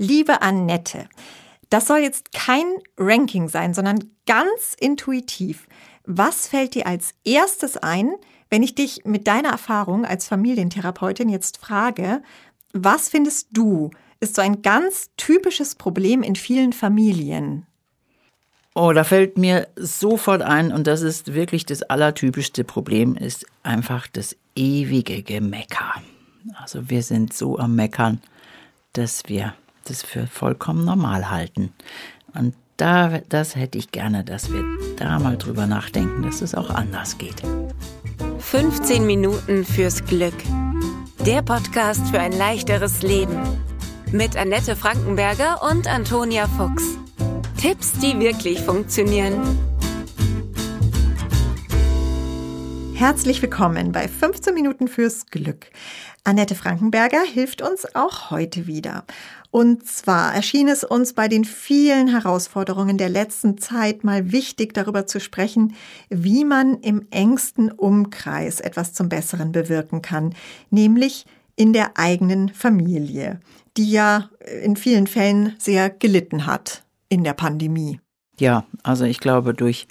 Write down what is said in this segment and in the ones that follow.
Liebe Annette, das soll jetzt kein Ranking sein, sondern ganz intuitiv. Was fällt dir als erstes ein, wenn ich dich mit deiner Erfahrung als Familientherapeutin jetzt frage, was findest du ist so ein ganz typisches Problem in vielen Familien? Oh, da fällt mir sofort ein, und das ist wirklich das allertypischste Problem, ist einfach das ewige Gemecker. Also wir sind so am Meckern, dass wir das für vollkommen normal halten. Und da, das hätte ich gerne, dass wir da mal drüber nachdenken, dass es auch anders geht. 15 Minuten fürs Glück. Der Podcast für ein leichteres Leben. Mit Annette Frankenberger und Antonia Fuchs. Tipps, die wirklich funktionieren. Herzlich willkommen bei 15 Minuten fürs Glück. Annette Frankenberger hilft uns auch heute wieder. Und zwar erschien es uns bei den vielen Herausforderungen der letzten Zeit mal wichtig, darüber zu sprechen, wie man im engsten Umkreis etwas zum Besseren bewirken kann, nämlich in der eigenen Familie, die ja in vielen Fällen sehr gelitten hat in der Pandemie. Ja, also ich glaube, durch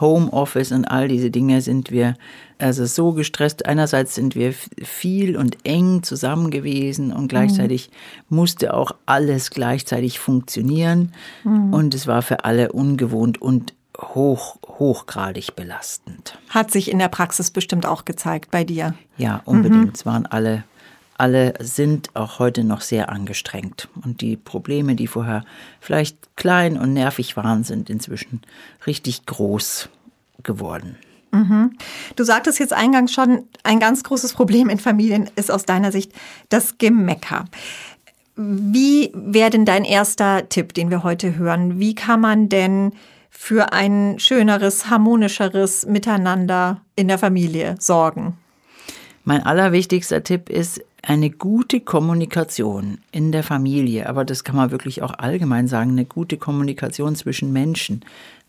Homeoffice und all diese Dinge sind wir also so gestresst. Einerseits sind wir viel und eng zusammen gewesen und gleichzeitig mhm. musste auch alles gleichzeitig funktionieren. Mhm. Und es war für alle ungewohnt und hoch, hochgradig belastend. Hat sich in der Praxis bestimmt auch gezeigt bei dir. Ja, unbedingt. Mhm. Es waren alle alle sind auch heute noch sehr angestrengt. Und die Probleme, die vorher vielleicht klein und nervig waren, sind inzwischen richtig groß geworden. Mhm. Du sagtest jetzt eingangs schon, ein ganz großes Problem in Familien ist aus deiner Sicht das Gemecker. Wie wäre denn dein erster Tipp, den wir heute hören? Wie kann man denn für ein schöneres, harmonischeres Miteinander in der Familie sorgen? Mein allerwichtigster Tipp ist, eine gute Kommunikation in der Familie, aber das kann man wirklich auch allgemein sagen, eine gute Kommunikation zwischen Menschen,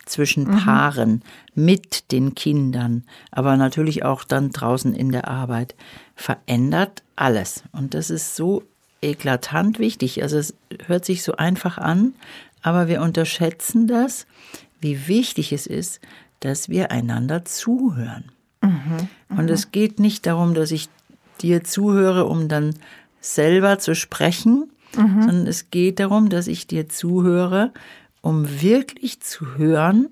zwischen mhm. Paaren, mit den Kindern, aber natürlich auch dann draußen in der Arbeit, verändert alles. Und das ist so eklatant wichtig. Also es hört sich so einfach an, aber wir unterschätzen das, wie wichtig es ist, dass wir einander zuhören. Mhm, und es geht nicht darum, dass ich dir zuhöre, um dann selber zu sprechen, mhm. sondern es geht darum, dass ich dir zuhöre, um wirklich zu hören,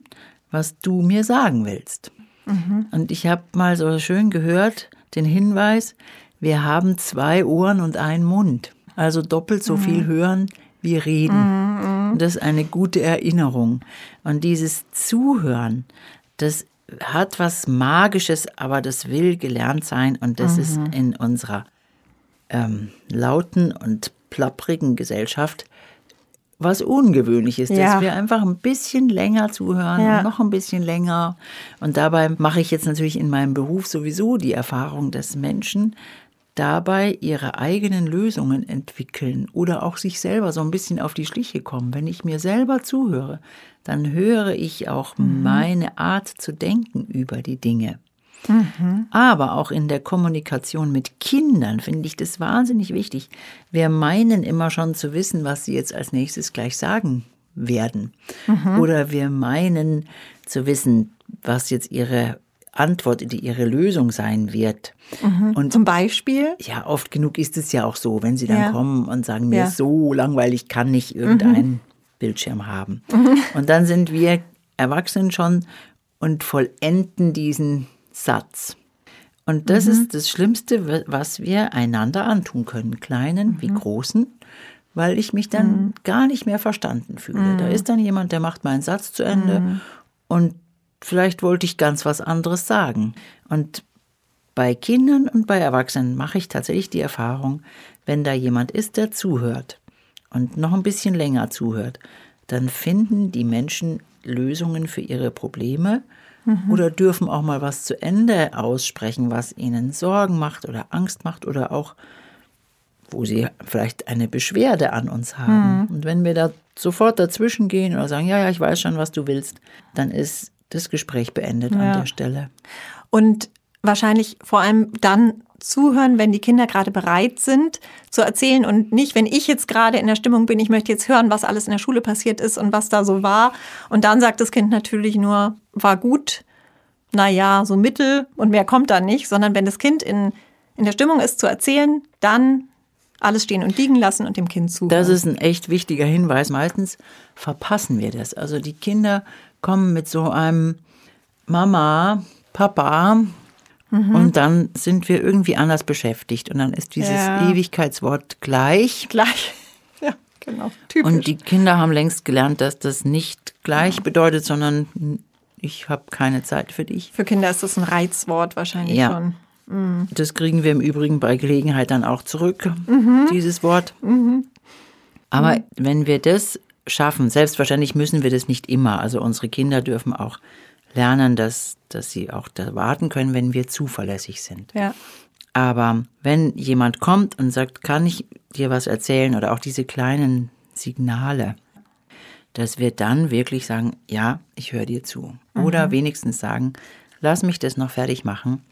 was du mir sagen willst. Mhm. Und ich habe mal so schön gehört, den Hinweis, wir haben zwei Ohren und einen Mund. Also doppelt so mhm. viel hören wie reden. Mhm, mhm. Und das ist eine gute Erinnerung. Und dieses Zuhören, das hat was Magisches, aber das will gelernt sein und das mhm. ist in unserer ähm, lauten und plapprigen Gesellschaft was Ungewöhnliches, ja. dass wir einfach ein bisschen länger zuhören ja. und noch ein bisschen länger. Und dabei mache ich jetzt natürlich in meinem Beruf sowieso die Erfahrung, dass Menschen dabei ihre eigenen Lösungen entwickeln oder auch sich selber so ein bisschen auf die Schliche kommen. Wenn ich mir selber zuhöre, dann höre ich auch mhm. meine Art zu denken über die Dinge. Mhm. Aber auch in der Kommunikation mit Kindern finde ich das wahnsinnig wichtig. Wir meinen immer schon zu wissen, was sie jetzt als nächstes gleich sagen werden. Mhm. Oder wir meinen zu wissen, was jetzt ihre Antwort, die ihre Lösung sein wird. Mhm. Und zum Beispiel? Ja, oft genug ist es ja auch so, wenn sie dann ja. kommen und sagen, mir ja. so langweilig kann nicht irgendein mhm. Bildschirm haben. Mhm. Und dann sind wir Erwachsenen schon und vollenden diesen Satz. Und das mhm. ist das Schlimmste, was wir einander antun können, kleinen mhm. wie großen, weil ich mich dann mhm. gar nicht mehr verstanden fühle. Da mhm. ist dann jemand, der macht meinen Satz zu Ende mhm. und vielleicht wollte ich ganz was anderes sagen. Und bei Kindern und bei Erwachsenen mache ich tatsächlich die Erfahrung, wenn da jemand ist, der zuhört und noch ein bisschen länger zuhört, dann finden die Menschen Lösungen für ihre Probleme mhm. oder dürfen auch mal was zu Ende aussprechen, was ihnen Sorgen macht oder Angst macht oder auch, wo sie vielleicht eine Beschwerde an uns haben. Mhm. Und wenn wir da sofort dazwischen gehen oder sagen, ja, ja, ich weiß schon, was du willst, dann ist das Gespräch beendet ja. an der Stelle. Und wahrscheinlich vor allem dann zuhören, wenn die Kinder gerade bereit sind zu erzählen und nicht, wenn ich jetzt gerade in der Stimmung bin, ich möchte jetzt hören, was alles in der Schule passiert ist und was da so war. Und dann sagt das Kind natürlich nur, war gut, naja, so mittel und mehr kommt da nicht, sondern wenn das Kind in, in der Stimmung ist zu erzählen, dann alles stehen und liegen lassen und dem Kind zuhören. Das ist ein echt wichtiger Hinweis. Meistens verpassen wir das. Also die Kinder kommen mit so einem Mama, Papa, Mhm. Und dann sind wir irgendwie anders beschäftigt. Und dann ist dieses ja. Ewigkeitswort gleich. Gleich. Ja, genau. Typisch. Und die Kinder haben längst gelernt, dass das nicht gleich ja. bedeutet, sondern ich habe keine Zeit für dich. Für Kinder ist das ein Reizwort wahrscheinlich ja. schon. Mhm. Das kriegen wir im Übrigen bei Gelegenheit dann auch zurück, mhm. dieses Wort. Mhm. Aber mhm. wenn wir das schaffen, selbstverständlich müssen wir das nicht immer. Also unsere Kinder dürfen auch lernen, dass, dass sie auch da warten können, wenn wir zuverlässig sind. Ja. Aber wenn jemand kommt und sagt, kann ich dir was erzählen oder auch diese kleinen Signale, dass wir dann wirklich sagen, ja, ich höre dir zu. Mhm. Oder wenigstens sagen, lass mich das noch fertig machen,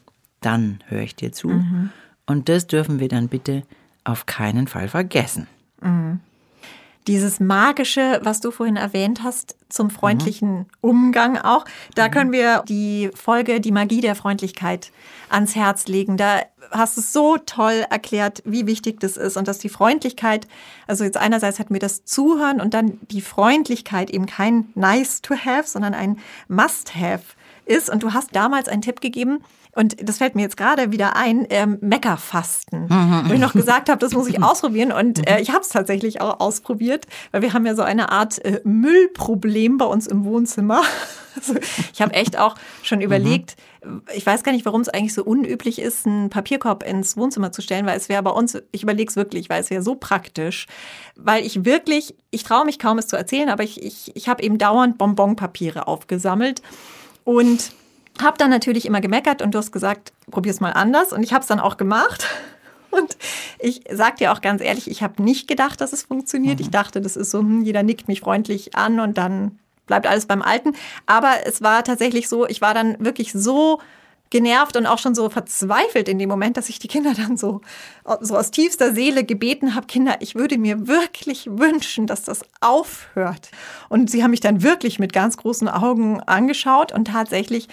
dann höre ich dir zu. Mhm. Und das dürfen wir dann bitte auf keinen Fall vergessen. Mhm dieses magische, was du vorhin erwähnt hast, zum freundlichen mhm. Umgang auch. Da mhm. können wir die Folge Die Magie der Freundlichkeit ans Herz legen. Da hast du so toll erklärt, wie wichtig das ist und dass die Freundlichkeit, also jetzt einerseits hatten wir das Zuhören und dann die Freundlichkeit eben kein nice to have, sondern ein must have ist. Und du hast damals einen Tipp gegeben, und das fällt mir jetzt gerade wieder ein, ähm, Meckerfasten. Wo ich noch gesagt habe, das muss ich ausprobieren. Und äh, ich habe es tatsächlich auch ausprobiert, weil wir haben ja so eine Art äh, Müllproblem bei uns im Wohnzimmer. Also ich habe echt auch schon überlegt, ich weiß gar nicht, warum es eigentlich so unüblich ist, einen Papierkorb ins Wohnzimmer zu stellen, weil es wäre bei uns, ich überlege es wirklich, weil es wäre so praktisch, weil ich wirklich, ich traue mich kaum es zu erzählen, aber ich, ich, ich habe eben dauernd Bonbonpapiere aufgesammelt und habe dann natürlich immer gemeckert und du hast gesagt, probier's mal anders. Und ich habe es dann auch gemacht. Und ich sag dir auch ganz ehrlich, ich habe nicht gedacht, dass es funktioniert. Mhm. Ich dachte, das ist so, hm, jeder nickt mich freundlich an und dann bleibt alles beim Alten. Aber es war tatsächlich so, ich war dann wirklich so genervt und auch schon so verzweifelt in dem Moment, dass ich die Kinder dann so, so aus tiefster Seele gebeten habe, Kinder, ich würde mir wirklich wünschen, dass das aufhört. Und sie haben mich dann wirklich mit ganz großen Augen angeschaut und tatsächlich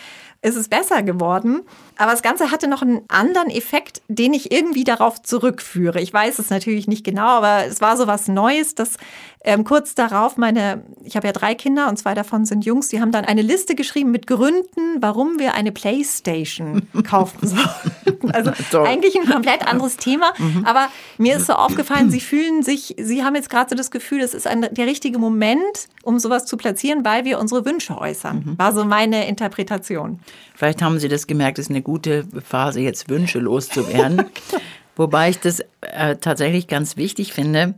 ist es besser geworden. Aber das Ganze hatte noch einen anderen Effekt, den ich irgendwie darauf zurückführe. Ich weiß es natürlich nicht genau, aber es war so was Neues, dass ähm, kurz darauf meine, ich habe ja drei Kinder und zwei davon sind Jungs, die haben dann eine Liste geschrieben mit Gründen, warum wir eine Playstation kaufen sollten. Also eigentlich ein komplett anderes Thema, mhm. aber mir ist so aufgefallen, sie fühlen sich, sie haben jetzt gerade so das Gefühl, es ist ein, der richtige Moment, um sowas zu platzieren, weil wir unsere Wünsche äußern. Mhm. War so meine Interpretation. Vielleicht haben Sie das gemerkt, es ist eine gute Phase, jetzt Wünsche loszuwerden. Wobei ich das äh, tatsächlich ganz wichtig finde.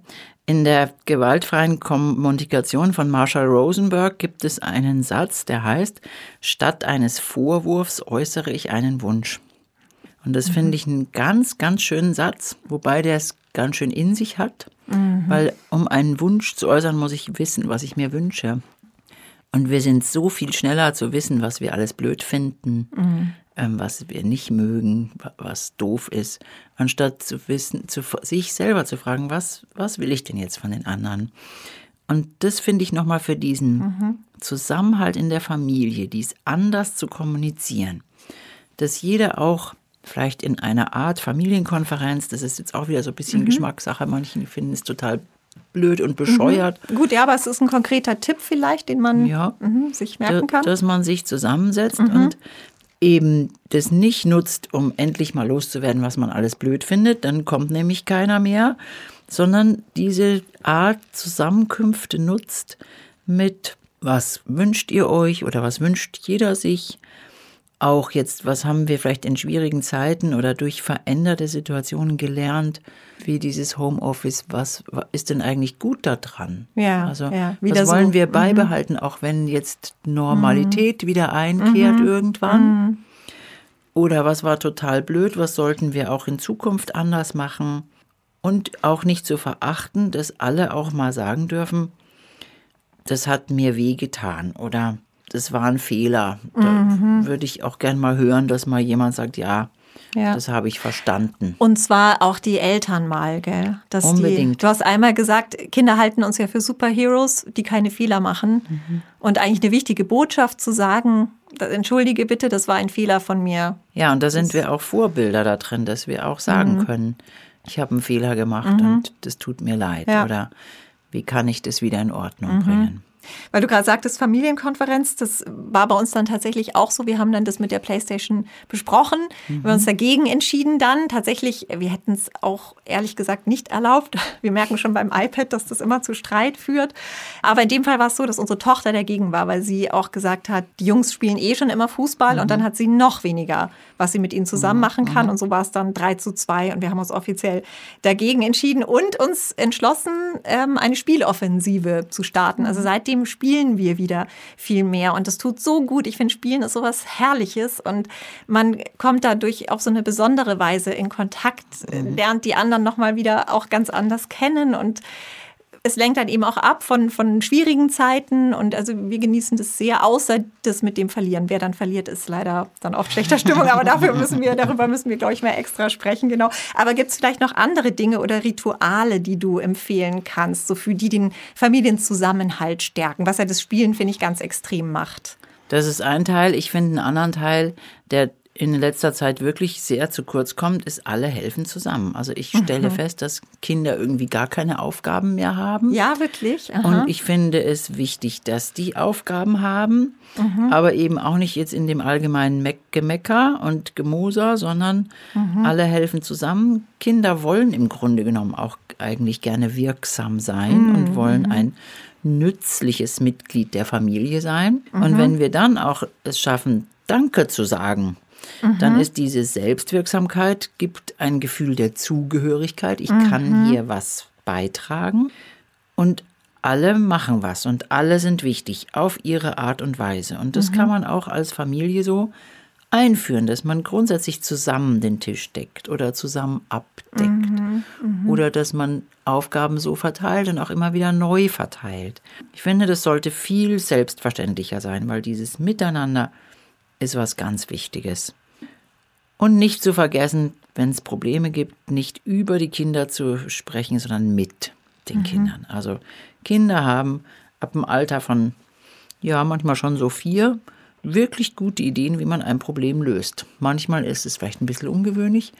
In der gewaltfreien Kommunikation von Marshall Rosenberg gibt es einen Satz, der heißt, statt eines Vorwurfs äußere ich einen Wunsch. Und das mhm. finde ich einen ganz, ganz schönen Satz, wobei der es ganz schön in sich hat, mhm. weil um einen Wunsch zu äußern, muss ich wissen, was ich mir wünsche. Und wir sind so viel schneller zu wissen, was wir alles blöd finden, mhm. ähm, was wir nicht mögen, was doof ist, anstatt zu wissen, zu, sich selber zu fragen, was, was will ich denn jetzt von den anderen? Und das finde ich nochmal für diesen mhm. Zusammenhalt in der Familie, dies anders zu kommunizieren, dass jeder auch vielleicht in einer Art Familienkonferenz, das ist jetzt auch wieder so ein bisschen mhm. Geschmackssache, manche finden es total blöd und bescheuert. Mhm. Gut, ja, aber es ist ein konkreter Tipp vielleicht, den man ja, mhm, sich merken kann. Dass man sich zusammensetzt mhm. und eben das nicht nutzt, um endlich mal loszuwerden, was man alles blöd findet, dann kommt nämlich keiner mehr, sondern diese Art Zusammenkünfte nutzt mit, was wünscht ihr euch oder was wünscht jeder sich, auch jetzt, was haben wir vielleicht in schwierigen Zeiten oder durch veränderte Situationen gelernt, wie dieses Homeoffice, was ist denn eigentlich gut daran? Ja, also ja, was wollen so. wir mhm. beibehalten, mhm. auch wenn jetzt Normalität mhm. wieder einkehrt mhm. irgendwann? Mhm. Oder was war total blöd, was sollten wir auch in Zukunft anders machen? Und auch nicht zu verachten, dass alle auch mal sagen dürfen, das hat mir weh getan oder das war ein Fehler. Da Mhm. würde ich auch gern mal hören, dass mal jemand sagt, ja, Ja. das habe ich verstanden. Und zwar auch die Eltern mal, gell? Dass Die, Unbedingt. du hast einmal gesagt, Kinder halten uns ja für Superheroes, die keine Fehler machen. Mhm. Und eigentlich eine wichtige Botschaft zu sagen, entschuldige bitte, das war ein Fehler von mir. Ja, und da sind wir auch Vorbilder da drin, dass wir auch sagen Mhm. können, ich habe einen Fehler gemacht und das tut mir leid. Ja. Mhm. Oder wie kann ich das wieder in Ordnung bringen? Weil du gerade sagtest, Familienkonferenz, das war bei uns dann tatsächlich auch so. Wir haben dann das mit der Playstation besprochen, wir haben uns dagegen entschieden dann. Tatsächlich, wir hätten es auch ehrlich gesagt nicht erlaubt. Wir merken schon beim iPad, dass das immer zu Streit führt. Aber in dem Fall war es so, dass unsere Tochter dagegen war, weil sie auch gesagt hat, die Jungs spielen eh schon immer Fußball und dann hat sie noch weniger, was sie mit ihnen zusammen machen kann. Und so war es dann 3 zu 2 und wir haben uns offiziell dagegen entschieden und uns entschlossen, ähm, eine Spieloffensive zu starten. Also seitdem spielen wir wieder viel mehr. Und das tut so gut. Ich finde, Spielen ist sowas Herrliches. Und man kommt dadurch auf so eine besondere Weise in Kontakt, äh, lernt die anderen nochmal wieder auch ganz anders kennen. Und es lenkt dann eben auch ab von, von schwierigen Zeiten und also wir genießen das sehr, außer das mit dem Verlieren. Wer dann verliert, ist leider dann oft schlechter Stimmung, aber dafür müssen wir, darüber müssen wir, glaube ich, mal extra sprechen, genau. Aber gibt es vielleicht noch andere Dinge oder Rituale, die du empfehlen kannst, so für die den Familienzusammenhalt stärken, was ja das Spielen, finde ich, ganz extrem macht? Das ist ein Teil. Ich finde einen anderen Teil, der in letzter Zeit wirklich sehr zu kurz kommt, ist alle helfen zusammen. Also ich stelle fest, dass Kinder irgendwie gar keine Aufgaben mehr haben. Ja, wirklich? Aha. Und ich finde es wichtig, dass die Aufgaben haben, Mhm. aber eben auch nicht jetzt in dem allgemeinen Meck Gemecker und Gemoser, sondern Mhm. alle helfen zusammen. Kinder wollen im Grunde genommen auch eigentlich gerne wirksam sein Mhm. und wollen ein nützliches Mitglied der Familie sein. Mhm. Und wenn wir dann auch es schaffen, Danke zu sagen, Mhm. dann ist diese Selbstwirksamkeit, gibt ein Gefühl der Zugehörigkeit. Ich Mhm. kann hier was beitragen. Und alle machen was und alle sind wichtig auf ihre Art und Weise. Und das kann man auch als Familie so einführen, dass man grundsätzlich zusammen den Tisch deckt oder zusammen abdeckt. Oder dass man Aufgaben so verteilt und auch immer wieder neu verteilt. Ich finde, das sollte viel selbstverständlicher sein, weil dieses Miteinander ist was ganz Wichtiges. Und nicht zu vergessen, wenn es Probleme gibt, nicht über die Kinder zu sprechen, sondern mit den Kindern. Also Kinder haben ab dem Alter von, ja, manchmal schon so vier, wirklich gute Ideen, wie man ein Problem löst. Manchmal ist es vielleicht ein bisschen ungewöhnlich,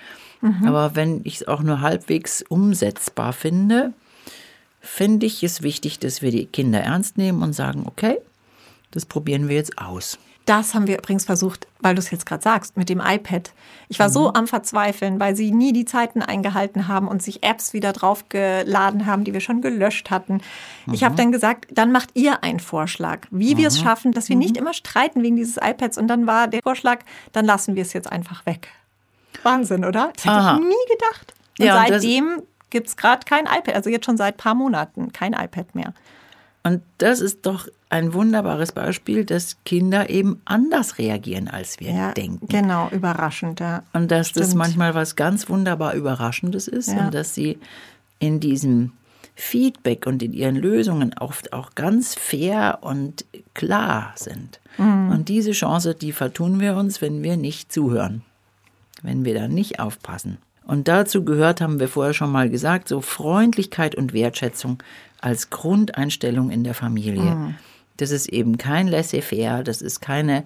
aber wenn ich es auch nur halbwegs umsetzbar finde, finde ich es wichtig, dass wir die Kinder ernst nehmen und sagen, okay, das probieren wir jetzt aus. Das haben wir übrigens versucht, weil du es jetzt gerade sagst, mit dem iPad. Ich war so am Verzweifeln, weil sie nie die Zeiten eingehalten haben und sich Apps wieder draufgeladen haben, die wir schon gelöscht hatten. Ich habe dann gesagt, dann macht ihr einen Vorschlag, wie wir es schaffen, dass wir nicht immer streiten wegen dieses iPads. Und dann war der Vorschlag, dann lassen wir es jetzt einfach weg. Wahnsinn, oder? Das hätte ich nie gedacht. Und Ja, seitdem gibt es gerade kein iPad, also jetzt schon seit ein paar Monaten kein iPad mehr. Und das ist doch ein wunderbares Beispiel, dass Kinder eben anders reagieren, als wir Ja, denken. genau, überraschend. Ja. Und dass das Stimmt. manchmal was ganz wunderbar Überraschendes ist Ja. und dass sie in diesem Feedback und in ihren Lösungen oft auch ganz fair und klar sind. Mhm. Und diese Chance, die vertun wir uns, wenn wir nicht zuhören, wenn wir da nicht aufpassen. Und dazu gehört, haben wir vorher schon mal gesagt, so Freundlichkeit und Wertschätzung als Grundeinstellung in der Familie. Das ist eben kein Laissez-faire, das ist keine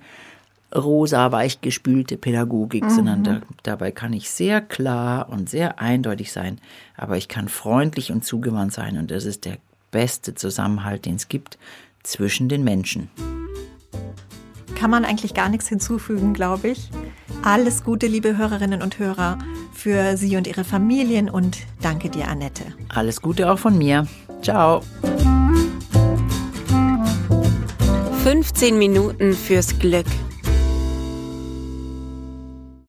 rosa weichgespülte Pädagogik, sondern da, dabei kann ich sehr klar und sehr eindeutig sein, aber ich kann freundlich und zugewandt sein und das ist der beste Zusammenhalt, den es gibt zwischen den Menschen. kann man eigentlich gar nichts hinzufügen, glaube ich. Alles Gute, liebe Hörerinnen und Hörer, für Sie und Ihre Familien und danke dir, Annette. Alles Gute auch von mir. Ciao. 15 Minuten fürs Glück.